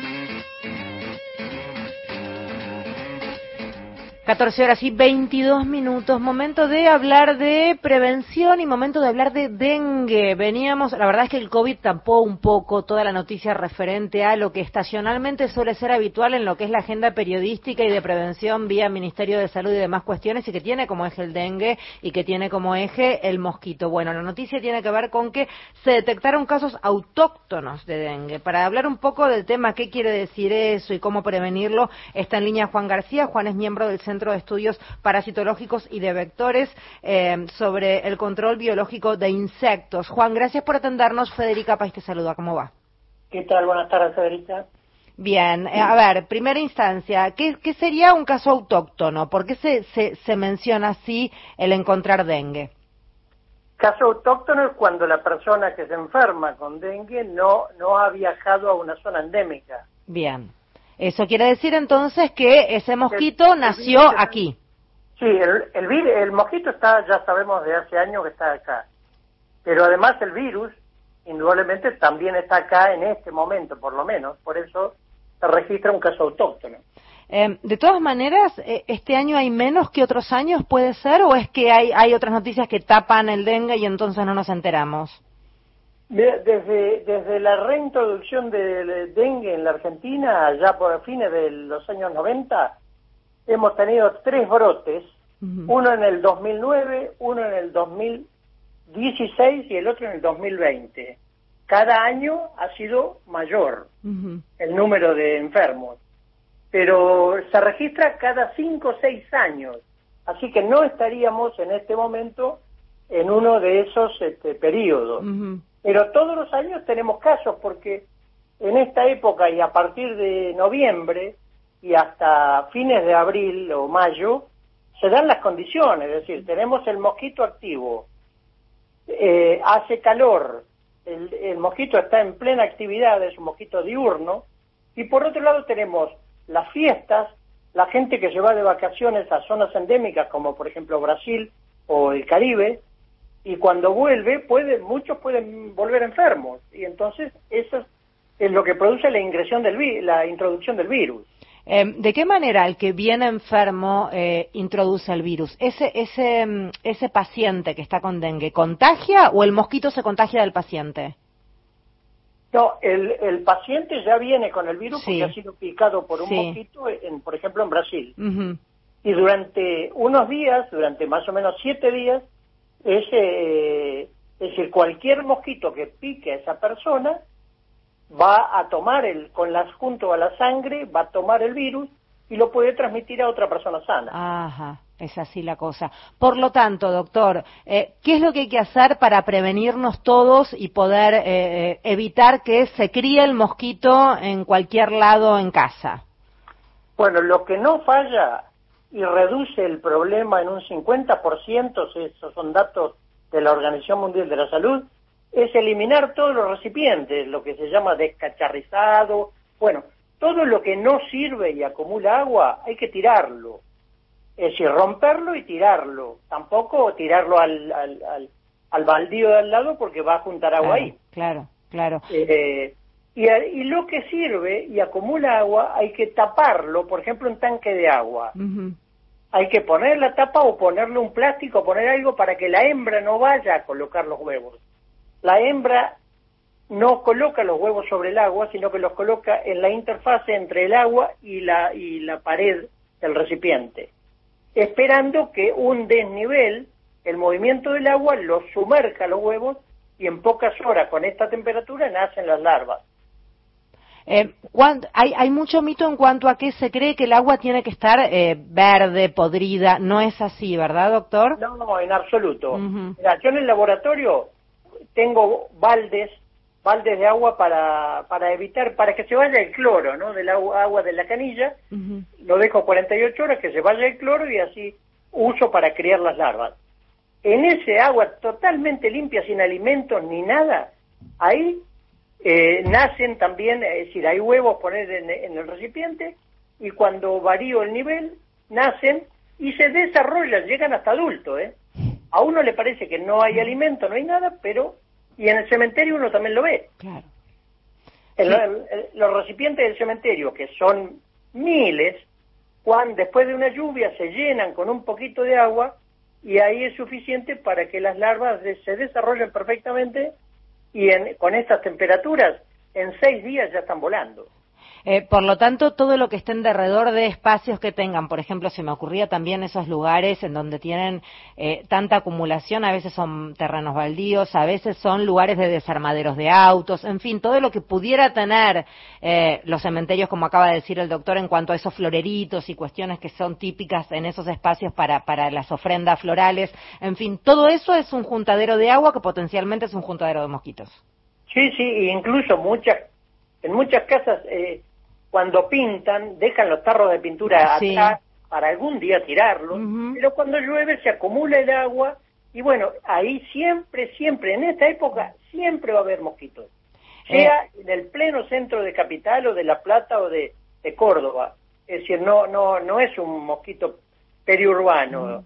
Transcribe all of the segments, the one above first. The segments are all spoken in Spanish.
Música 14 horas y 22 minutos, momento de hablar de prevención y momento de hablar de dengue. Veníamos, la verdad es que el COVID tapó un poco toda la noticia referente a lo que estacionalmente suele ser habitual en lo que es la agenda periodística y de prevención vía Ministerio de Salud y demás cuestiones y que tiene como eje el dengue y que tiene como eje el mosquito. Bueno, la noticia tiene que ver con que se detectaron casos autóctonos de dengue. Para hablar un poco del tema, qué quiere decir eso y cómo prevenirlo, está en línea Juan García. Juan es miembro del Centro de Estudios Parasitológicos y de Vectores eh, sobre el control biológico de insectos. Juan, gracias por atendernos. Federica País te saluda. ¿Cómo va? ¿Qué tal? Buenas tardes, Federica. Bien, eh, a ver, primera instancia, ¿qué, ¿qué, sería un caso autóctono? ¿Por qué se, se, se menciona así el encontrar dengue? Caso autóctono es cuando la persona que se enferma con dengue no, no ha viajado a una zona endémica. Bien. Eso quiere decir entonces que ese mosquito el, nació el aquí. Sí, el, el, el mosquito está, ya sabemos de hace años que está acá. Pero además el virus, indudablemente, también está acá en este momento, por lo menos. Por eso se registra un caso autóctono. Eh, de todas maneras, ¿este año hay menos que otros años, puede ser? ¿O es que hay, hay otras noticias que tapan el dengue y entonces no nos enteramos? Desde, desde la reintroducción del dengue en la Argentina, ya por fines de los años 90, hemos tenido tres brotes, uh -huh. uno en el 2009, uno en el 2016 y el otro en el 2020. Cada año ha sido mayor uh -huh. el número de enfermos, pero se registra cada cinco o seis años, así que no estaríamos en este momento en uno de esos este, periodos. Uh -huh. Pero todos los años tenemos casos porque en esta época y a partir de noviembre y hasta fines de abril o mayo se dan las condiciones, es decir, tenemos el mosquito activo, eh, hace calor, el, el, mosquito está en plena actividad, es un mosquito diurno, y por otro lado tenemos las fiestas, la gente que se va de vacaciones a zonas endémicas como por ejemplo Brasil o el Caribe, y cuando vuelve puede muchos pueden volver enfermos y entonces eso es lo que produce la ingresión del vi la introducción del virus eh, ¿De qué manera el que viene enfermo eh, introduce el virus? ¿Ese, ese, ¿Ese paciente que está con dengue contagia o el mosquito se contagia del paciente? No, el, el paciente ya viene con el virus sí. porque ha sido picado por un sí. mosquito, en, por ejemplo, en Brasil. Uh -huh. Y durante unos días, durante más o menos siete días, es, eh, es decir, cualquier mosquito que pique a esa persona va a tomar el, con las junto a la sangre, va a tomar el virus y lo puede transmitir a otra persona sana. Ajá, es así la cosa. Por lo tanto, doctor, eh, ¿qué es lo que hay que hacer para prevenirnos todos y poder eh, evitar que se críe el mosquito en cualquier lado en casa? Bueno, lo que no falla y reduce el problema en un 50%, esos son datos de la Organización Mundial de la Salud, es eliminar todos los recipientes, lo que se llama descacharrizado, bueno, todo lo que no sirve y acumula agua hay que tirarlo, es decir, romperlo y tirarlo, tampoco tirarlo al, al, al, al baldío de al lado porque va a juntar agua claro, ahí. Claro, claro. Eh, y, y, lo que sirve y acumula agua hay que taparlo, por ejemplo, un tanque de agua. Uh -huh hay que poner la tapa o ponerle un plástico, poner algo para que la hembra no vaya a colocar los huevos. La hembra no coloca los huevos sobre el agua, sino que los coloca en la interfase entre el agua y la, y la pared del recipiente, esperando que un desnivel, el movimiento del agua, los sumerja los huevos y en pocas horas con esta temperatura nacen las larvas. Eh, hay, hay, mucho mito en cuanto a que se cree que el agua tiene que estar eh, verde, podrida. No es así, ¿verdad, doctor? No, no, en absoluto. Uh -huh. Mira, yo en el laboratorio tengo baldes, baldes de agua para, para evitar, para que se vaya el cloro, ¿no? Del agua, agua de la canilla. Uh -huh. Lo dejo 48 horas que se vaya el cloro y así uso para criar las larvas. En ese agua totalmente limpia, sin alimentos ni nada, ahí eh, nacen también, es decir, hay huevos poner en, en, el recipiente y cuando varío el nivel, nacen y se desarrollan, llegan hasta adultos. ¿eh? A uno le parece que no hay alimento, no hay nada, pero... Y en el cementerio uno también lo ve. Claro. los recipientes del cementerio, que son miles, cuando después de una lluvia se llenan con un poquito de agua y ahí es suficiente para que las larvas se desarrollen perfectamente y con estas temperaturas en seis días ya están volando. Eh, por lo tanto, todo lo que esté en alrededor de espacios que tengan, por ejemplo, se me ocurría también esos lugares en donde tienen eh, tanta acumulación, a veces son terrenos baldíos, a veces son lugares de desarmaderos de autos, en fin, todo lo que pudiera tener eh, los cementerios, como acaba de decir el doctor, en cuanto a esos floreritos y cuestiones que son típicas en esos espacios para, para las ofrendas florales, en fin, todo eso es un juntadero de agua que potencialmente es un juntadero de mosquitos. Sí, sí, incluso muchas, en muchas casas eh, cuando pintan, dejan los tarros de pintura atrás para algún día tirarlos, pero cuando llueve se acumula el agua y bueno, ahí siempre, siempre, en esta época, siempre va a haber mosquitos. Sea eh. en el pleno centro de Capital o de La Plata o de, Córdoba. Es decir, no, no, no es un mosquito periurbano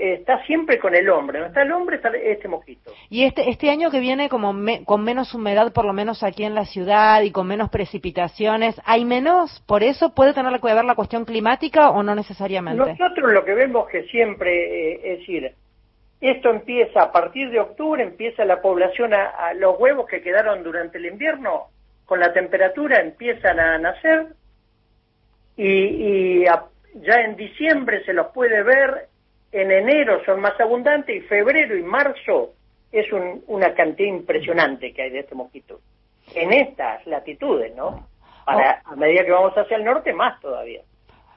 está siempre con el hombre, no está el hombre, está este mosquito. Y este, este año que viene como con menos humedad, por lo menos aquí en la ciudad, y con menos precipitaciones, ¿hay menos? ¿Por eso puede tener que ver la cuestión climática o no necesariamente? Nosotros lo que vemos que siempre, eh, es decir, esto empieza a partir de octubre, empieza la población a, los huevos que quedaron durante el invierno, con la temperatura empiezan a nacer y, y ya en diciembre se los puede ver en enero son más abundantes y febrero y marzo es una cantidad impresionante que hay de este mosquito. En estas latitudes, ¿no? Para, a medida que vamos hacia el norte, más todavía.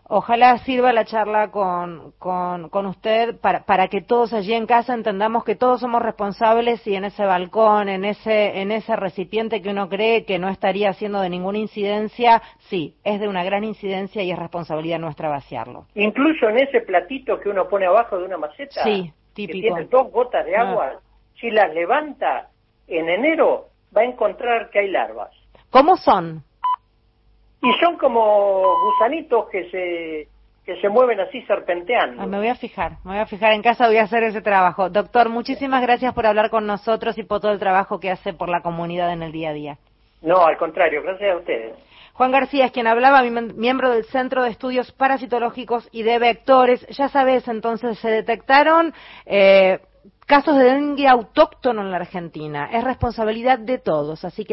Ojalá sirva la charla con, con, usted para, para, que todos allí en casa entendamos que todos somos responsables y en ese balcón, en ese, en ese recipiente que uno cree que no estaría haciendo de ninguna incidencia, sí, es de una gran incidencia y es responsabilidad nuestra vaciarlo. Incluso en ese platito que uno pone abajo de una maceta, sí, típico. que tiene dos gotas de agua, ah. si las levanta en enero va a encontrar que hay larvas. ¿Cómo son? Y son como gusanitos que se que se mueven así serpenteando. Ah, me voy a fijar, me voy a fijar en casa, voy a hacer ese trabajo. Doctor, muchísimas gracias por hablar con nosotros y por todo el trabajo que hace por la comunidad en el día a día. No, al contrario, gracias a ustedes. Juan García es quien hablaba, miembro del Centro de Estudios Parasitológicos y de Vectores. Ya sabes, entonces se detectaron eh, casos de dengue autóctono en la Argentina. Es responsabilidad de todos, así que